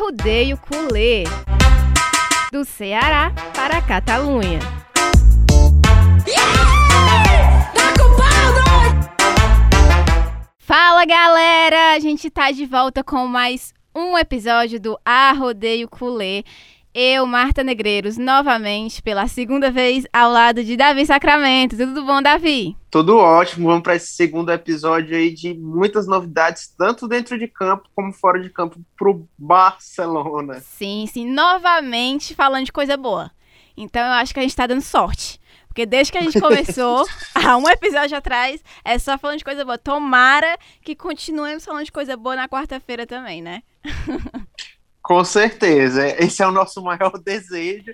Arrudeio Culê. Do Ceará para a Catalunha. Fala galera! A gente tá de volta com mais um episódio do Arrodeio Culê. Eu, Marta Negreiros, novamente, pela segunda vez, ao lado de Davi Sacramento. Tudo bom, Davi? Tudo ótimo. Vamos para esse segundo episódio aí de muitas novidades, tanto dentro de campo como fora de campo, pro Barcelona. Sim, sim. Novamente falando de coisa boa. Então eu acho que a gente tá dando sorte. Porque desde que a gente começou, há um episódio atrás, é só falando de coisa boa. Tomara que continuemos falando de coisa boa na quarta-feira também, né? Com certeza. Esse é o nosso maior desejo.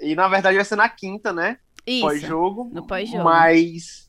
E na verdade vai ser na quinta, né? Isso. Pós-jogo. No pós-jogo. Mas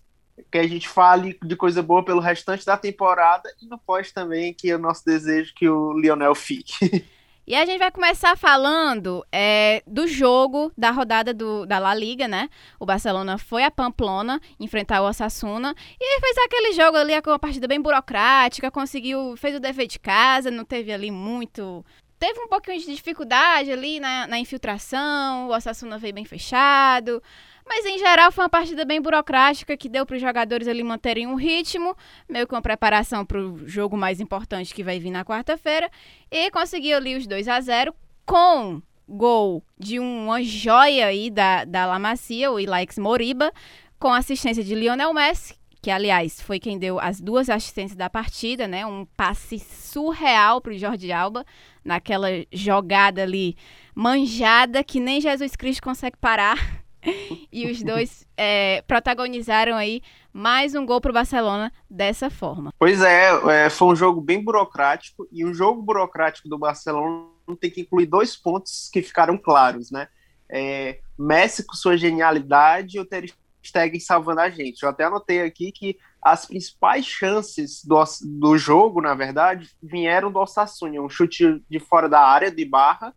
que a gente fale de coisa boa pelo restante da temporada e no pós também, que é o nosso desejo que o Lionel fique. E a gente vai começar falando é, do jogo da rodada do, da La Liga, né? O Barcelona foi a Pamplona enfrentar o Osasuna e fez aquele jogo ali com uma partida bem burocrática, conseguiu, fez o dever de casa, não teve ali muito teve um pouquinho de dificuldade ali na, na infiltração, o Osasuna veio bem fechado. Mas em geral foi uma partida bem burocrática que deu para os jogadores ali manterem um ritmo, meio com uma preparação para o jogo mais importante que vai vir na quarta-feira. E conseguiu ali os 2 a 0 com gol de uma joia aí da, da La Macia, o Ilaix Moriba, com assistência de Lionel Messi, que aliás foi quem deu as duas assistências da partida, né? Um passe surreal para o Jorge Alba naquela jogada ali manjada que nem Jesus Cristo consegue parar. e os dois é, protagonizaram aí mais um gol para o Barcelona dessa forma. Pois é, é, foi um jogo bem burocrático e o jogo burocrático do Barcelona tem que incluir dois pontos que ficaram claros, né? É, Messi com sua genialidade e o Ter Stegen salvando a gente. Eu até anotei aqui que as principais chances do, do jogo, na verdade, vieram do Osasuna, um chute de fora da área, de barra,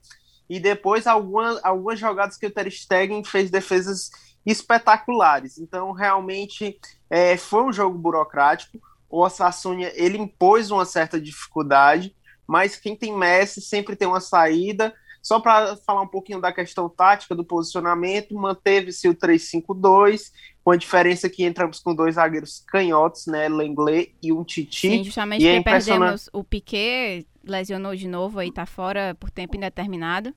e depois algumas, algumas jogadas que o Ter Stegen fez defesas espetaculares. Então, realmente, é, foi um jogo burocrático. O Osasuna, ele impôs uma certa dificuldade, mas quem tem Messi sempre tem uma saída, só para falar um pouquinho da questão tática, do posicionamento, manteve-se o 3-5-2, com a diferença que entramos com dois zagueiros canhotos, né, Lenglet e um Titi. Sim, justamente e é perdemos o Piquet, lesionou de novo aí, tá fora por tempo indeterminado.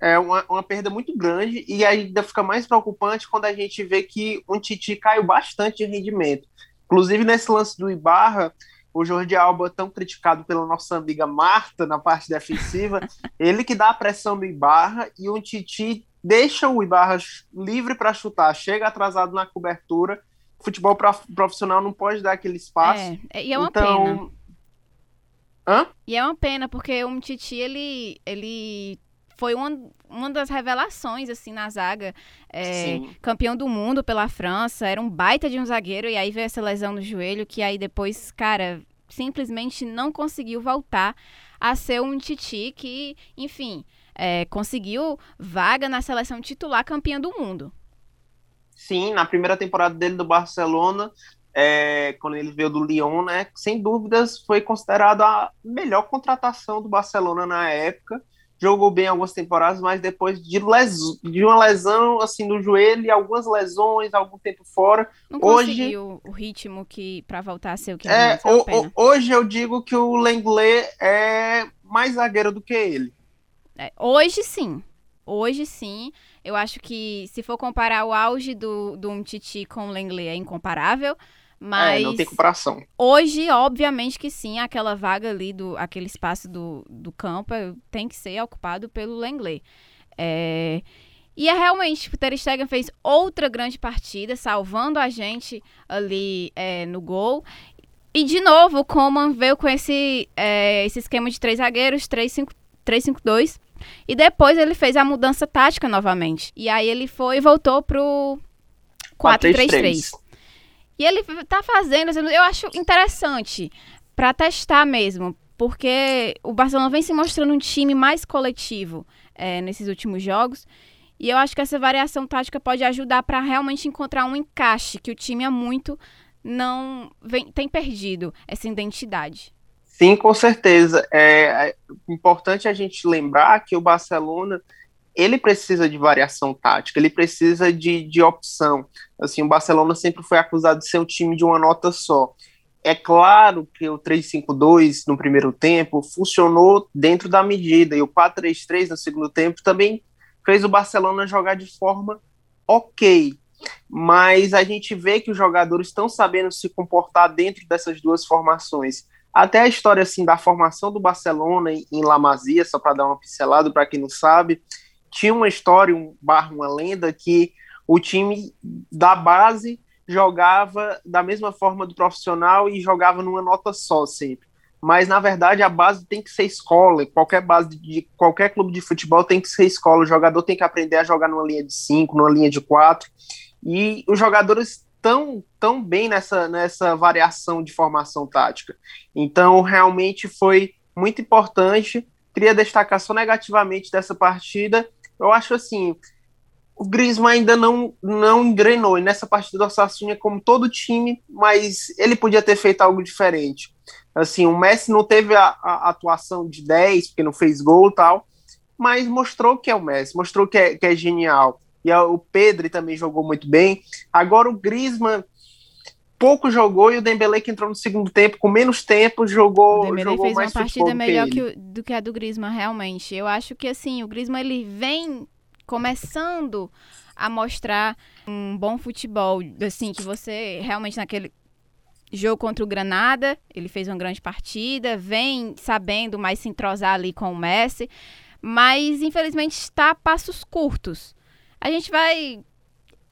É uma, uma perda muito grande e ainda fica mais preocupante quando a gente vê que um Titi caiu bastante de rendimento. Inclusive nesse lance do Ibarra, o Jordi Alba, tão criticado pela nossa amiga Marta na parte defensiva, ele que dá a pressão no Ibarra e o Titi deixa o Ibarra livre para chutar, chega atrasado na cobertura. Futebol profissional não pode dar aquele espaço. É, e é uma então... pena. Hã? E é uma pena, porque o Titi, ele, ele foi uma, uma das revelações, assim, na zaga. É, campeão do mundo pela França, era um baita de um zagueiro, e aí veio essa lesão no joelho, que aí depois, cara, simplesmente não conseguiu voltar a ser um Titi que, enfim, é, conseguiu vaga na seleção titular campeã do mundo. Sim, na primeira temporada dele do Barcelona, é, quando ele veio do Lyon, né, sem dúvidas foi considerado a melhor contratação do Barcelona na época jogou bem algumas temporadas, mas depois de, les... de uma lesão assim no joelho e algumas lesões, algum tempo fora. Não hoje o ritmo que para voltar a ser o que é, o, o, hoje eu digo que o Lenglet é mais zagueiro do que ele. É, hoje sim. Hoje sim. Eu acho que se for comparar o auge do, do Umtiti com o Lenglet é incomparável. Mas é, não tem comparação. Hoje, obviamente que sim, aquela vaga ali, do, aquele espaço do, do campo tem que ser ocupado pelo Lenglet. É... E é realmente, o Ter Stegen fez outra grande partida, salvando a gente ali é, no gol. E de novo, o Coman veio com esse, é, esse esquema de três zagueiros, 3-5-2. E depois ele fez a mudança tática novamente. E aí ele foi e voltou pro 4-3-3. E ele tá fazendo, assim, eu acho interessante para testar mesmo, porque o Barcelona vem se mostrando um time mais coletivo é, nesses últimos jogos. E eu acho que essa variação tática pode ajudar para realmente encontrar um encaixe que o time há muito não vem, tem perdido essa identidade. Sim, com certeza. É, é importante a gente lembrar que o Barcelona ele precisa de variação tática, ele precisa de, de opção. Assim, o Barcelona sempre foi acusado de ser um time de uma nota só. É claro que o 3-5-2 no primeiro tempo funcionou dentro da medida, e o 4-3-3 no segundo tempo também fez o Barcelona jogar de forma ok. Mas a gente vê que os jogadores estão sabendo se comportar dentro dessas duas formações. Até a história assim da formação do Barcelona em La Masia, só para dar uma pincelada para quem não sabe, tinha uma história, um barra uma lenda que o time da base jogava da mesma forma do profissional e jogava numa nota só sempre. Mas na verdade a base tem que ser escola, qualquer base de qualquer clube de futebol tem que ser escola, o jogador tem que aprender a jogar numa linha de 5, numa linha de 4. E os jogadores tão, tão bem nessa, nessa variação de formação tática. Então, realmente foi muito importante. Queria destacar só negativamente dessa partida. Eu acho assim, o Griezmann ainda não, não engrenou. E nessa partida do Osasuna, como todo time, mas ele podia ter feito algo diferente. Assim, o Messi não teve a, a atuação de 10, porque não fez gol e tal, mas mostrou que é o Messi, mostrou que é, que é genial e o Pedro também jogou muito bem. Agora o Griezmann pouco jogou e o Dembélé que entrou no segundo tempo com menos tempo jogou. O Dembélé jogou fez uma partida melhor que, que do que a do Griezmann realmente. Eu acho que assim o Griezmann ele vem começando a mostrar um bom futebol, assim que você realmente naquele jogo contra o Granada ele fez uma grande partida, vem sabendo mais se entrosar ali com o Messi, mas infelizmente está a passos curtos. A gente vai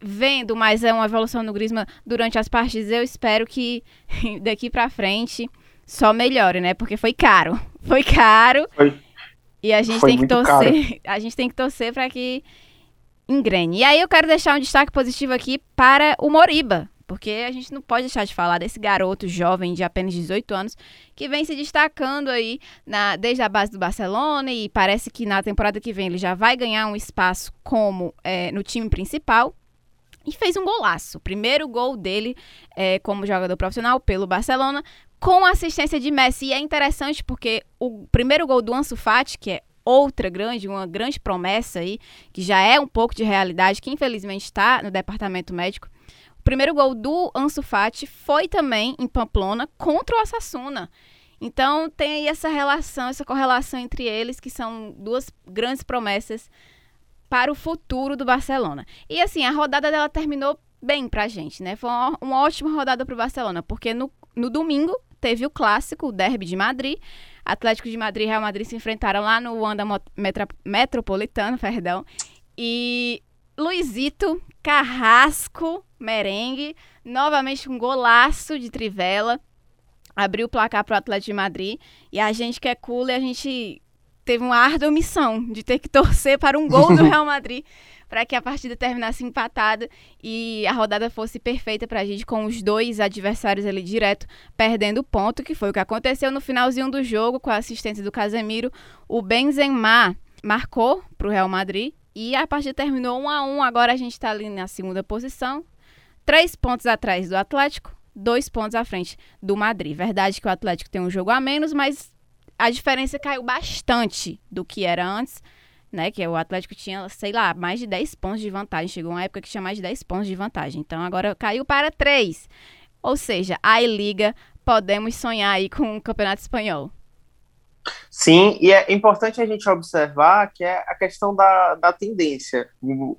vendo mais é uma evolução no Griezmann durante as partidas. Eu espero que daqui para frente só melhore, né? Porque foi caro. Foi caro. Foi. E a gente tem que torcer, caro. a gente tem que torcer para que engrene. E aí eu quero deixar um destaque positivo aqui para o Moriba, porque a gente não pode deixar de falar desse garoto jovem de apenas 18 anos que vem se destacando aí na, desde a base do Barcelona e parece que na temporada que vem ele já vai ganhar um espaço como é, no time principal. E fez um golaço. Primeiro gol dele é, como jogador profissional pelo Barcelona, com assistência de Messi. E é interessante porque o primeiro gol do Ansu Fati, que é outra grande, uma grande promessa aí, que já é um pouco de realidade, que infelizmente está no departamento médico, primeiro gol do Ansu Fati foi também em Pamplona contra o Osasuna. Então tem aí essa relação, essa correlação entre eles, que são duas grandes promessas para o futuro do Barcelona. E assim, a rodada dela terminou bem pra gente, né? Foi uma, uma ótima rodada para o Barcelona, porque no, no domingo teve o clássico, o derby de Madrid. Atlético de Madrid e Real Madrid se enfrentaram lá no Wanda Metropolitano, perdão. E Luizito Carrasco Merengue, novamente um golaço de Trivela. Abriu o placar para o Atlético de Madrid. E a gente que é cool, a gente teve uma árdua missão de ter que torcer para um gol do Real Madrid para que a partida terminasse empatada e a rodada fosse perfeita para a gente, com os dois adversários ali direto perdendo ponto, que foi o que aconteceu no finalzinho do jogo com a assistência do Casemiro. O Benzema marcou para o Real Madrid e a partida terminou 1 a 1 Agora a gente está ali na segunda posição, três pontos atrás do Atlético, dois pontos à frente do Madrid. Verdade que o Atlético tem um jogo a menos, mas a diferença caiu bastante do que era antes, né? Que o Atlético tinha, sei lá, mais de 10 pontos de vantagem. Chegou uma época que tinha mais de 10 pontos de vantagem. Então agora caiu para 3. Ou seja, a Liga podemos sonhar aí com o Campeonato Espanhol. Sim, e é importante a gente observar que é a questão da, da tendência,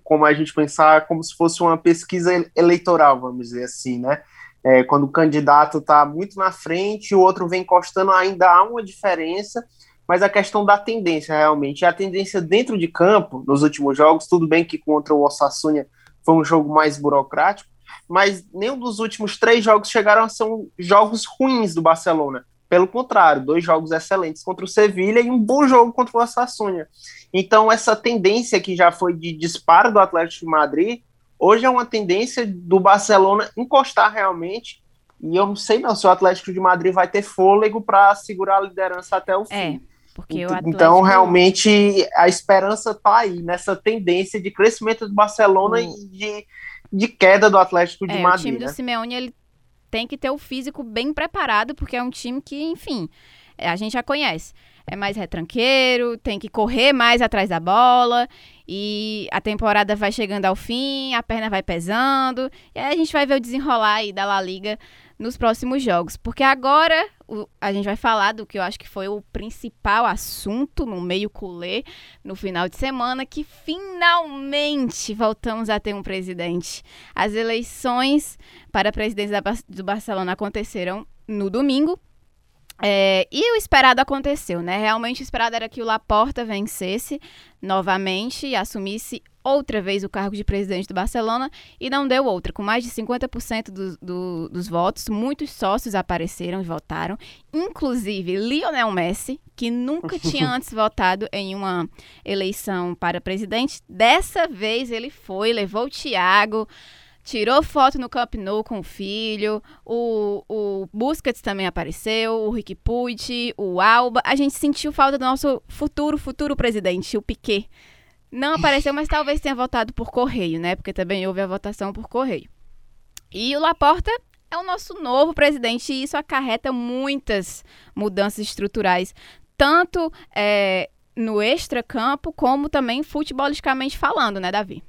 como a gente pensar como se fosse uma pesquisa eleitoral, vamos dizer assim, né? É, quando o candidato está muito na frente e o outro vem encostando, ainda há uma diferença, mas a questão da tendência realmente, a tendência dentro de campo, nos últimos jogos, tudo bem que contra o Osasuna foi um jogo mais burocrático, mas nenhum dos últimos três jogos chegaram a ser jogos ruins do Barcelona. Pelo contrário, dois jogos excelentes contra o Sevilha e um bom jogo contra o Osasuna. Então, essa tendência que já foi de disparo do Atlético de Madrid, hoje é uma tendência do Barcelona encostar realmente. E eu não sei não se o Atlético de Madrid vai ter fôlego para segurar a liderança até o é, fim. Porque então, Atlético... então, realmente, a esperança está aí, nessa tendência de crescimento do Barcelona e de, de queda do Atlético de é, Madrid. O time né? do Simeone, ele tem que ter o físico bem preparado, porque é um time que, enfim, a gente já conhece. É mais retranqueiro, tem que correr mais atrás da bola e a temporada vai chegando ao fim, a perna vai pesando e aí a gente vai ver o desenrolar aí da La Liga nos próximos jogos. Porque agora o, a gente vai falar do que eu acho que foi o principal assunto no meio culé no final de semana, que finalmente voltamos a ter um presidente. As eleições para a presidência da, do Barcelona aconteceram no domingo. É, e o esperado aconteceu, né? Realmente o esperado era que o Laporta vencesse novamente e assumisse outra vez o cargo de presidente do Barcelona e não deu outra. Com mais de 50% do, do, dos votos, muitos sócios apareceram e votaram, inclusive Lionel Messi, que nunca tinha antes votado em uma eleição para presidente. Dessa vez ele foi, levou o Thiago tirou foto no Camp Nou com o filho, o, o Busquets também apareceu, o Rick Puig, o Alba. A gente sentiu falta do nosso futuro, futuro presidente, o Piquet. Não apareceu, mas talvez tenha votado por correio, né? Porque também houve a votação por correio. E o Laporta é o nosso novo presidente e isso acarreta muitas mudanças estruturais, tanto é, no extra-campo como também futebolisticamente falando, né, Davi?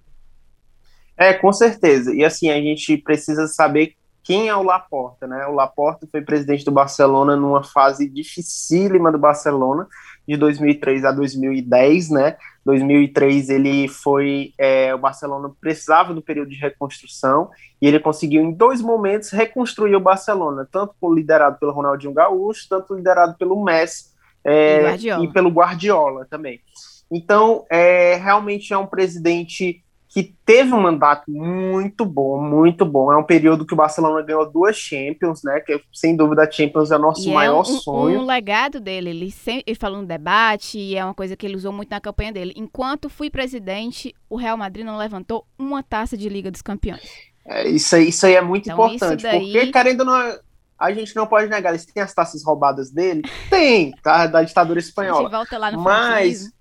É, com certeza. E assim, a gente precisa saber quem é o Laporta, né? O Laporta foi presidente do Barcelona numa fase dificílima do Barcelona, de 2003 a 2010, né? 2003 ele foi, é, o Barcelona precisava do período de reconstrução e ele conseguiu em dois momentos reconstruir o Barcelona, tanto liderado pelo Ronaldinho Gaúcho, tanto liderado pelo Messi é, e, e, pelo Guardiola também. Então, é, realmente é um presidente que teve um mandato muito bom, muito bom. É um período que o Barcelona ganhou duas Champions, né? Que sem dúvida a Champions é o nosso e é maior é um, sonho. Um legado dele, ele, sempre, ele falou no debate e é uma coisa que ele usou muito na campanha dele. Enquanto fui presidente, o Real Madrid não levantou uma taça de Liga dos Campeões. É, isso, aí, isso aí é muito então, importante, daí... porque querendo não a gente não pode negar, eles têm as taças roubadas dele? Tem, tá? Da ditadura espanhola. A gente volta lá no Mas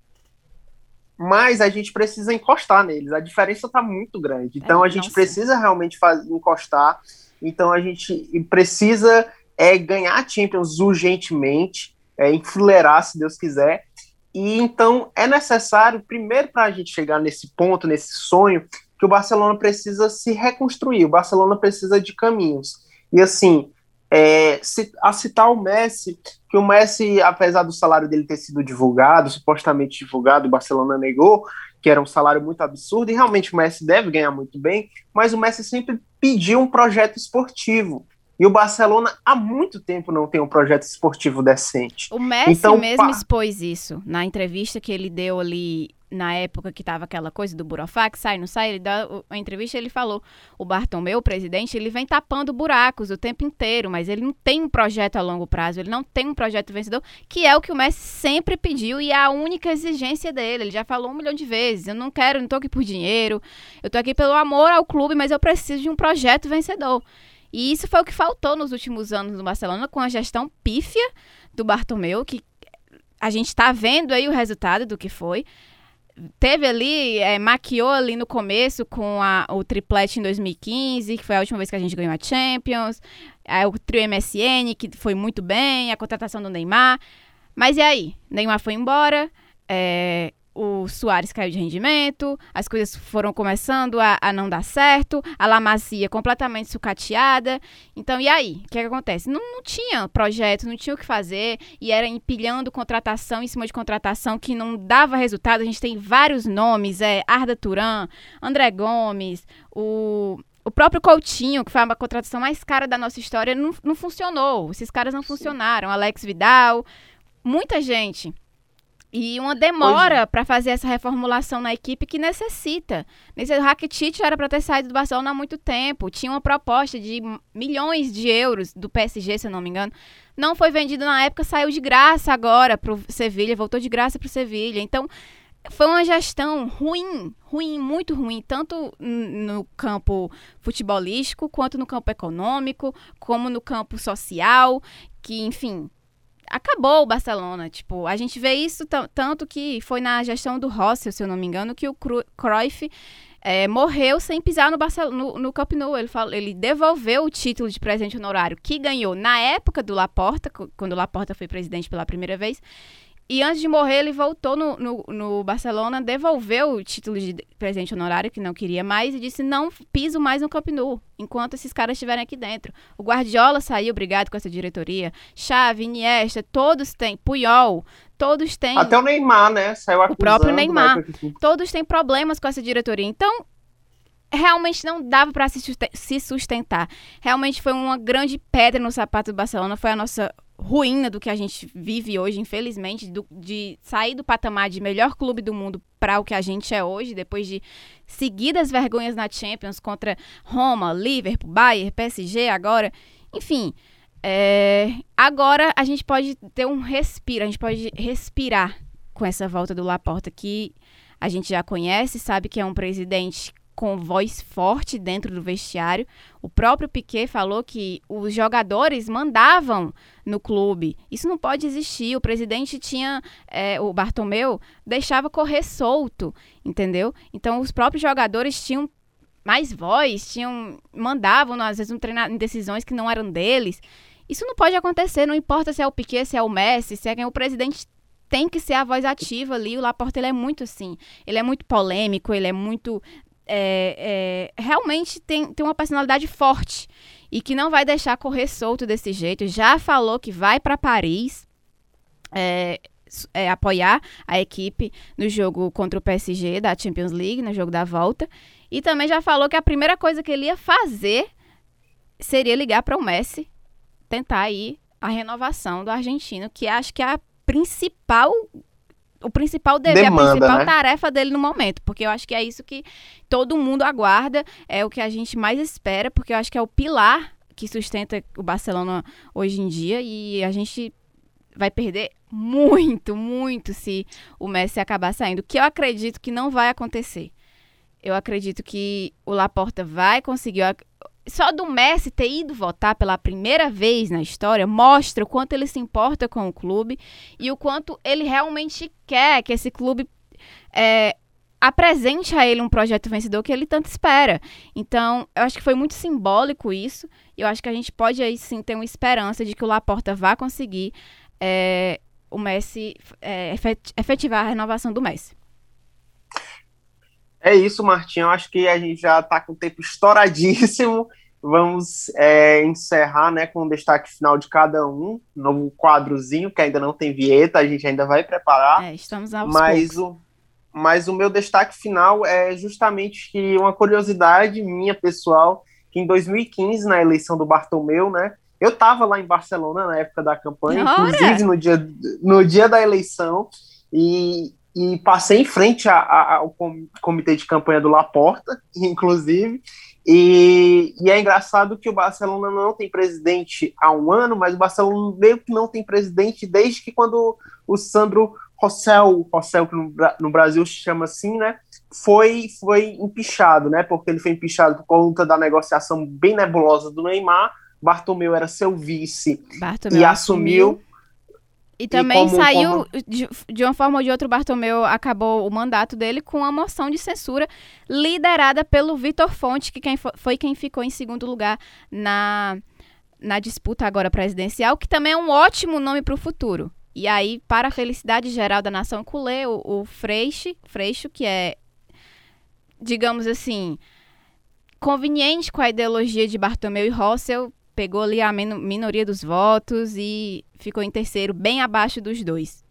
mas a gente precisa encostar neles. A diferença está muito grande. Então é, a gente precisa realmente encostar. Então a gente precisa é, ganhar Champions urgentemente, é, enfileirar, se Deus quiser. E então é necessário, primeiro, para a gente chegar nesse ponto, nesse sonho, que o Barcelona precisa se reconstruir. O Barcelona precisa de caminhos. E assim, é, a citar o Messi, que o Messi, apesar do salário dele ter sido divulgado, supostamente divulgado, o Barcelona negou, que era um salário muito absurdo, e realmente o Messi deve ganhar muito bem, mas o Messi sempre pediu um projeto esportivo. E o Barcelona há muito tempo não tem um projeto esportivo decente. O Messi então, mesmo expôs isso na entrevista que ele deu ali na época que tava aquela coisa do Burofax, sai, não sai, ele dá a entrevista ele falou, o Bartomeu, o presidente, ele vem tapando buracos o tempo inteiro, mas ele não tem um projeto a longo prazo, ele não tem um projeto vencedor, que é o que o Messi sempre pediu e é a única exigência dele, ele já falou um milhão de vezes, eu não quero, não tô aqui por dinheiro, eu tô aqui pelo amor ao clube, mas eu preciso de um projeto vencedor. E isso foi o que faltou nos últimos anos no Barcelona com a gestão pífia do Bartomeu, que a gente está vendo aí o resultado do que foi teve ali, é, maquiou ali no começo com a, o triplete em 2015, que foi a última vez que a gente ganhou a Champions, é, o trio MSN, que foi muito bem, a contratação do Neymar. Mas e aí? Neymar foi embora, é, o Soares caiu de rendimento, as coisas foram começando a, a não dar certo, a Lamacia completamente sucateada. Então, e aí? O que, é que acontece? Não, não, tinha projeto, não tinha o que fazer, e era empilhando contratação em cima de contratação que não dava resultado. A gente tem vários nomes, é Arda Turan, André Gomes, o o próprio Coutinho, que foi a contratação mais cara da nossa história, não, não funcionou. Esses caras não funcionaram. Alex Vidal, muita gente. E uma demora é. para fazer essa reformulação na equipe que necessita. Nesse Rakitic era para ter saído do Barcelona há muito tempo. Tinha uma proposta de milhões de euros do PSG, se eu não me engano. Não foi vendido na época, saiu de graça agora para o Sevilha, voltou de graça para o Sevilha. Então, foi uma gestão ruim, ruim, muito ruim, tanto no campo futebolístico, quanto no campo econômico, como no campo social, que, enfim, acabou o Barcelona. Tipo, a gente vê isso tanto que foi na gestão do Rossel, se eu não me engano, que o Cruyff é, morreu sem pisar no, Barcelona, no, no Camp Nou. Ele, falou, ele devolveu o título de presidente honorário que ganhou na época do Laporta, quando o Laporta foi presidente pela primeira vez. E antes de morrer, ele voltou no, no, no, Barcelona, devolveu o título de presidente honorário, que não queria mais, e disse: não piso mais no Camp Nou, enquanto esses caras estiverem aqui dentro. O Guardiola saiu, obrigado com essa diretoria. Xavi, Iniesta, todos têm. Puyol, todos têm. Até o Neymar, né? Saiu O próprio Neymar. Todos têm problemas com essa diretoria. Então, realmente não dava para se sustentar. Realmente foi uma grande pedra no sapato do Barcelona, foi a nossa ruína do que a gente vive hoje, infelizmente, do, de sair do patamar de melhor clube do mundo para o que a gente é hoje, depois de seguidas vergonhas na Champions contra Roma, Liverpool, Bayern, PSG, agora, enfim. É, agora a gente pode ter um respiro, a gente pode respirar com essa volta do Laporta que a gente já conhece, sabe que é um presidente com voz forte dentro do vestiário. O próprio Piquet falou que os jogadores mandavam no clube. Isso não pode existir. O presidente tinha, é, o Bartomeu, deixava correr solto, entendeu? Então os próprios jogadores tinham mais voz, tinham, mandavam, às vezes, um treinar em decisões que não eram deles. Isso não pode acontecer, não importa se é o Piquet, se é o Messi, se é quem o presidente tem que ser a voz ativa ali. O Laporta ele é muito assim. Ele é muito polêmico, ele é muito é, é, realmente tem, tem uma personalidade forte e que não vai deixar correr solto desse jeito. Já falou que vai para Paris é, é, apoiar a equipe no jogo contra o PSG da Champions League, no jogo da volta. E também já falou que a primeira coisa que ele ia fazer seria ligar para o Messi, tentar aí a renovação do argentino, que acho que é a principal o principal dever, Demanda, a principal né? tarefa dele no momento, porque eu acho que é isso que todo mundo aguarda, é o que a gente mais espera, porque eu acho que é o pilar que sustenta o Barcelona hoje em dia e a gente vai perder muito, muito se o Messi acabar saindo, que eu acredito que não vai acontecer. Eu acredito que o Laporta vai conseguir só do Messi ter ido votar pela primeira vez na história mostra o quanto ele se importa com o clube e o quanto ele realmente quer que esse clube é, apresente a ele um projeto vencedor que ele tanto espera. Então, eu acho que foi muito simbólico isso. E eu acho que a gente pode aí sim ter uma esperança de que o Laporta vá conseguir é, o Messi é, efetivar a renovação do Messi. É isso, Martinho. Eu acho que a gente já está com o tempo estouradíssimo. Vamos é, encerrar né, com o destaque final de cada um, novo quadrozinho, que ainda não tem vinheta, a gente ainda vai preparar. É, estamos aos mas o, mas o meu destaque final é justamente que uma curiosidade minha pessoal, que em 2015, na eleição do Bartomeu, né, eu estava lá em Barcelona na época da campanha, Ora! inclusive no dia, no dia da eleição, e, e passei em frente a, a, ao comitê de campanha do Laporta, inclusive, e, e, é engraçado que o Barcelona não tem presidente há um ano, mas o Barcelona meio que não tem presidente desde que quando o Sandro Rossell, Rossell que no, no Brasil se chama assim, né, foi, foi empichado, né, porque ele foi empichado por conta da negociação bem nebulosa do Neymar, Bartomeu era seu vice Bartomeu e assumiu, assumiu e também e como, saiu, como... De, de, uma forma ou de outra, o Bartomeu acabou o mandato dele com uma moção de censura liderada pelo Vitor Fonte, que quem foi, quem ficou em segundo lugar na, na disputa agora presidencial, que também é um ótimo nome para o futuro. E aí, para a felicidade geral da nação culé, o, o Freixo, Freixo, que é, digamos assim, conveniente com a ideologia de Bartomeu e Rossel, pegou ali a minoria dos votos e ficou em terceiro, bem abaixo dos dois.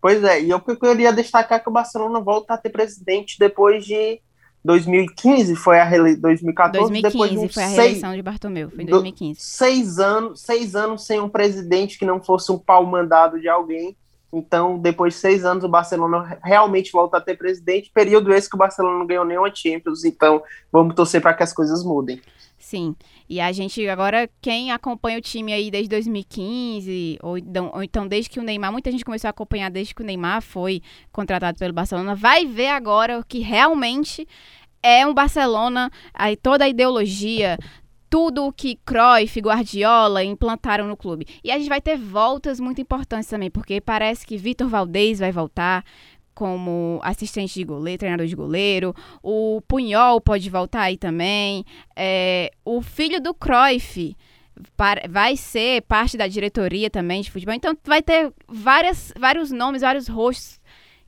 Pois é, e eu queria destacar que o Barcelona volta a ter presidente depois de 2015, foi a rele... 2014, 2015 depois de foi a reeleição seis... de Bartomeu, foi em 2015. Seis anos, seis anos sem um presidente que não fosse um pau mandado de alguém. Então, depois de seis anos, o Barcelona realmente volta a ter presidente. Período esse que o Barcelona não ganhou nenhuma Champions. Então, vamos torcer para que as coisas mudem. Sim. E a gente agora, quem acompanha o time aí desde 2015, ou, ou, então desde que o Neymar, muita gente começou a acompanhar desde que o Neymar foi contratado pelo Barcelona, vai ver agora o que realmente é um Barcelona, aí toda a ideologia, tudo o que Cruyff, Guardiola implantaram no clube. E a gente vai ter voltas muito importantes também, porque parece que Vitor Valdez vai voltar, como assistente de goleiro, treinador de goleiro. O Punhol pode voltar aí também. É, o filho do Cruyff vai ser parte da diretoria também de futebol. Então vai ter várias, vários nomes, vários rostos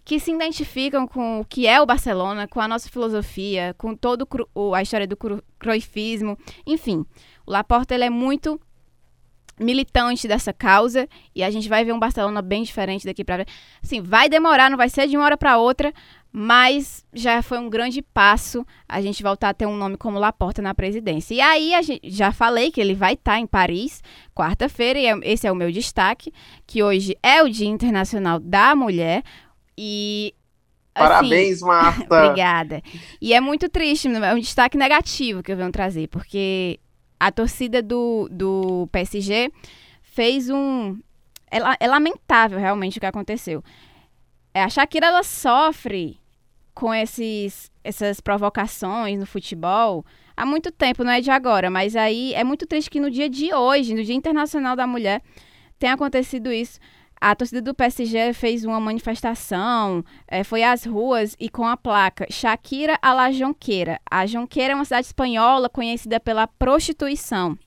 que se identificam com o que é o Barcelona, com a nossa filosofia, com toda a história do croifismo, enfim. O Laporta ele é muito militante dessa causa e a gente vai ver um Barcelona bem diferente daqui para assim vai demorar não vai ser de uma hora para outra mas já foi um grande passo a gente voltar a ter um nome como Laporta na presidência. E aí a gente, já falei que ele vai estar tá em Paris quarta-feira e é, esse é o meu destaque que hoje é o Dia Internacional da Mulher e assim, Parabéns, Marta! obrigada. E é muito triste, é um destaque negativo que eu venho trazer, porque a torcida do, do PSG fez um. É, é lamentável realmente o que aconteceu. É, a Shakira ela sofre com esses, essas provocações no futebol há muito tempo, não é de agora, mas aí é muito triste que no dia de hoje, no Dia Internacional da Mulher, tenha acontecido isso. A torcida do PSG fez uma manifestação, é, foi às ruas e com a placa Shakira a la Jonqueira. A Jonqueira é uma cidade espanhola conhecida pela prostituição.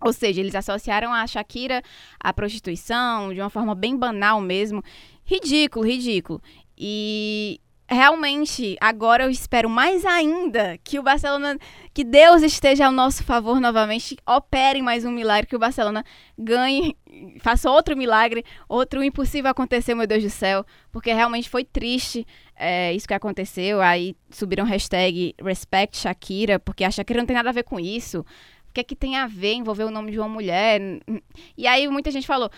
Ou seja, eles associaram a Shakira à prostituição de uma forma bem banal mesmo. Ridículo, ridículo. E realmente, agora eu espero mais ainda que o Barcelona, que Deus esteja ao nosso favor novamente, opere mais um milagre, que o Barcelona ganhe, faça outro milagre, outro impossível acontecer, meu Deus do céu, porque realmente foi triste é, isso que aconteceu. Aí subiram hashtag Respect Shakira, porque a Shakira não tem nada a ver com isso. O que é que tem a ver envolver o nome de uma mulher? E aí muita gente falou,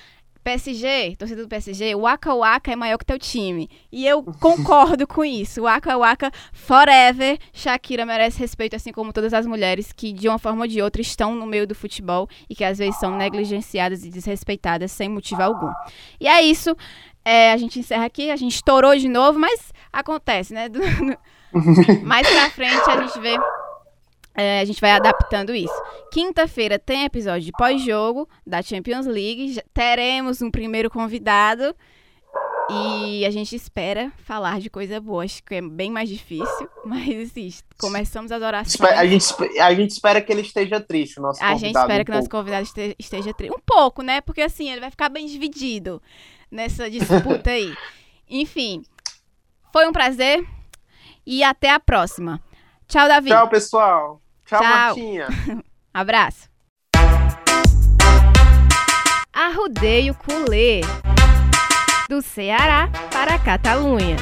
PSG, torcida do PSG, o Waka Waka é maior que teu time. E eu concordo com isso. O Waka Waka forever. Shakira merece respeito, assim como todas as mulheres que, de uma forma ou de outra, estão no meio do futebol e que às vezes são negligenciadas e desrespeitadas sem motivo algum. E é isso. É, a gente encerra aqui. A gente estourou de novo, mas acontece, né? Mais pra frente a gente vê é, a gente vai adaptando isso. Quinta-feira tem episódio de pós-jogo da Champions League. Já teremos um primeiro convidado. E a gente espera falar de coisa boa. Acho que é bem mais difícil. Mas assim, começamos as orações. A gente, a gente espera que ele esteja triste, o nosso A gente espera um que o nosso convidado esteja, esteja triste. Um pouco, né? Porque assim, ele vai ficar bem dividido nessa disputa aí. Enfim, foi um prazer. E até a próxima. Tchau, Davi. Tchau, pessoal. Tchau, Tchau. Martinha. Abraço. Arrudeio Culê. Do Ceará para a Catalunha.